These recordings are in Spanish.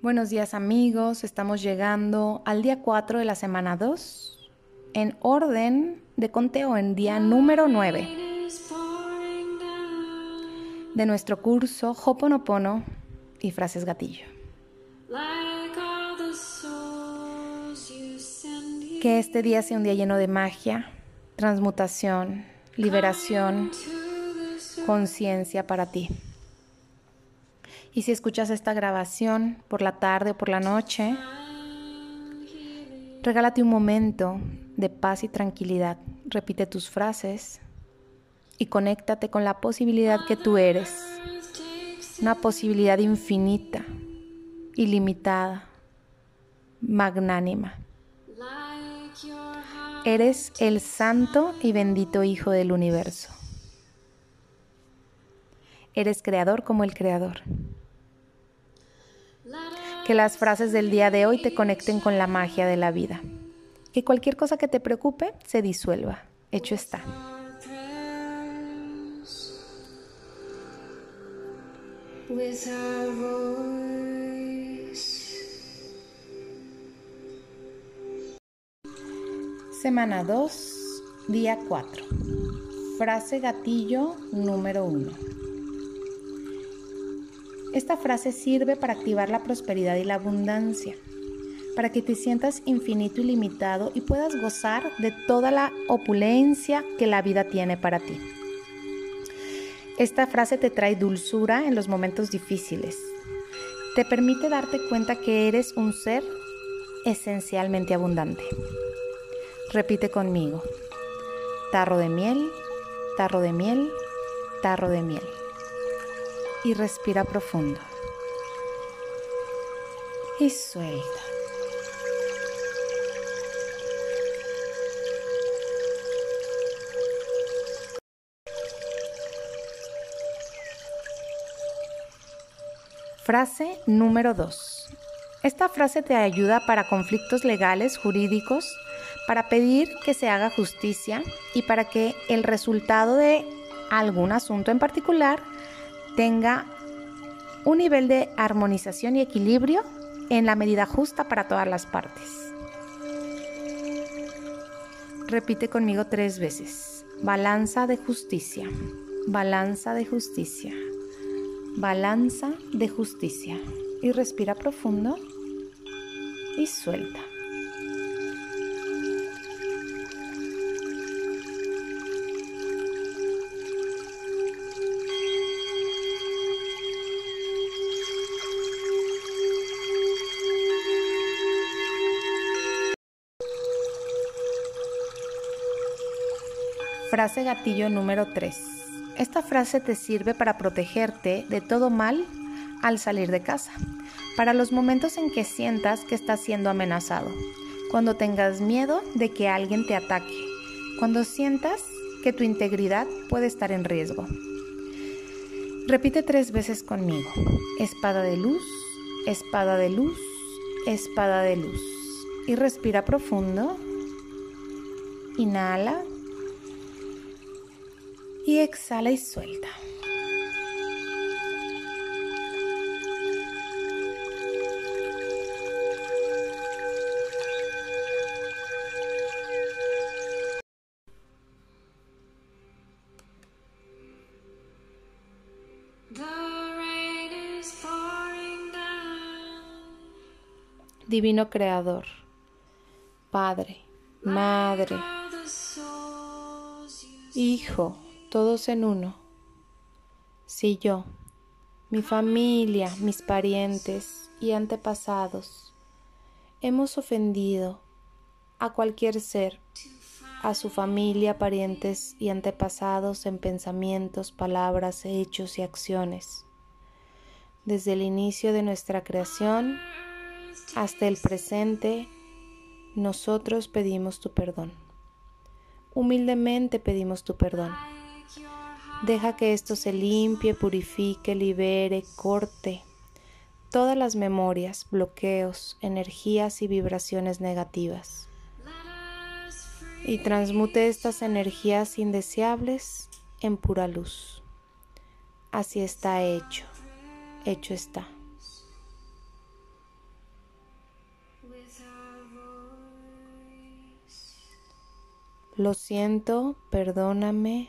Buenos días amigos, estamos llegando al día 4 de la semana 2 en orden de conteo en día número 9 de nuestro curso Hoponopono y frases gatillo. Que este día sea un día lleno de magia, transmutación, liberación, conciencia para ti. Y si escuchas esta grabación por la tarde o por la noche, regálate un momento de paz y tranquilidad. Repite tus frases y conéctate con la posibilidad que tú eres. Una posibilidad infinita, ilimitada, magnánima. Eres el santo y bendito Hijo del universo. Eres creador como el creador. Que las frases del día de hoy te conecten con la magia de la vida. Que cualquier cosa que te preocupe se disuelva. Hecho está. Semana 2, día 4. Frase gatillo número 1. Esta frase sirve para activar la prosperidad y la abundancia, para que te sientas infinito y limitado y puedas gozar de toda la opulencia que la vida tiene para ti. Esta frase te trae dulzura en los momentos difíciles. Te permite darte cuenta que eres un ser esencialmente abundante. Repite conmigo. Tarro de miel, tarro de miel, tarro de miel y respira profundo. Y suelta. Frase número 2. Esta frase te ayuda para conflictos legales, jurídicos, para pedir que se haga justicia y para que el resultado de algún asunto en particular tenga un nivel de armonización y equilibrio en la medida justa para todas las partes. Repite conmigo tres veces. Balanza de justicia. Balanza de justicia. Balanza de justicia. Y respira profundo y suelta. Frase gatillo número 3. Esta frase te sirve para protegerte de todo mal al salir de casa, para los momentos en que sientas que estás siendo amenazado, cuando tengas miedo de que alguien te ataque, cuando sientas que tu integridad puede estar en riesgo. Repite tres veces conmigo. Espada de luz, espada de luz, espada de luz. Y respira profundo. Inhala y exhala y suelta. Divino Creador, Padre, Madre, Hijo, todos en uno. Si yo, mi familia, mis parientes y antepasados hemos ofendido a cualquier ser, a su familia, parientes y antepasados en pensamientos, palabras, hechos y acciones, desde el inicio de nuestra creación hasta el presente, nosotros pedimos tu perdón. Humildemente pedimos tu perdón. Deja que esto se limpie, purifique, libere, corte todas las memorias, bloqueos, energías y vibraciones negativas. Y transmute estas energías indeseables en pura luz. Así está hecho. Hecho está. Lo siento, perdóname,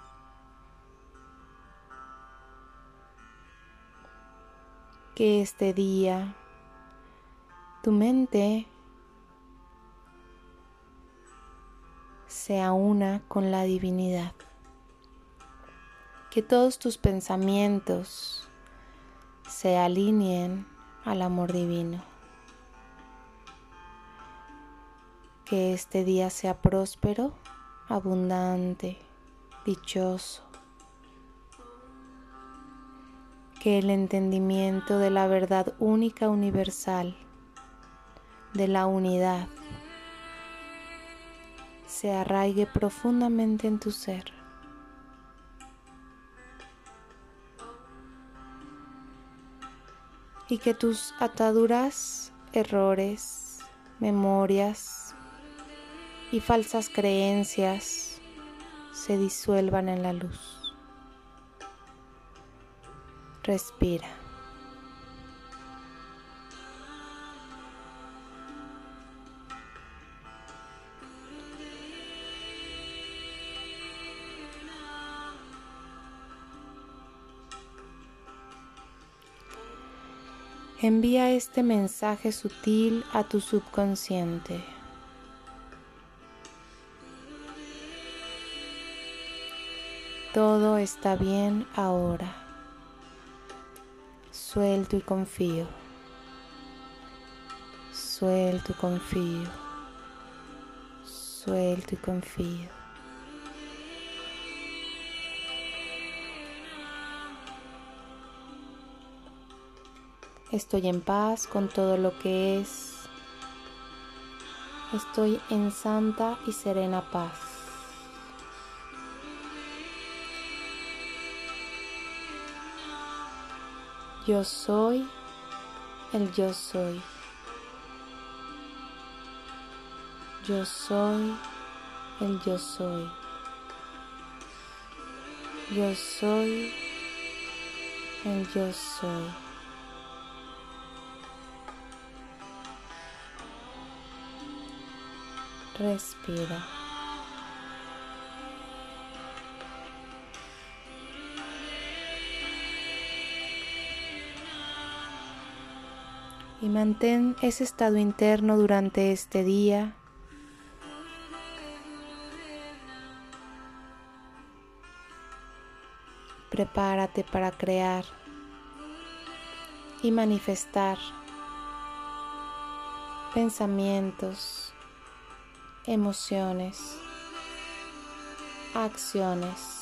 Que este día tu mente sea una con la divinidad. Que todos tus pensamientos se alineen al amor divino. Que este día sea próspero, abundante, dichoso. Que el entendimiento de la verdad única universal, de la unidad, se arraigue profundamente en tu ser. Y que tus ataduras, errores, memorias, y falsas creencias se disuelvan en la luz. Respira. Envía este mensaje sutil a tu subconsciente. Todo está bien ahora. Suelto y confío. Suelto y confío. Suelto y confío. Estoy en paz con todo lo que es. Estoy en santa y serena paz. Yo soy el yo soy. Yo soy el yo soy. Yo soy el yo soy. Respira. Y mantén ese estado interno durante este día. Prepárate para crear y manifestar pensamientos, emociones, acciones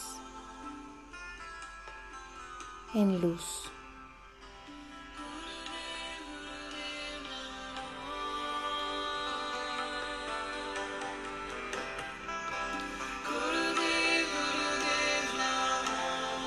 en luz.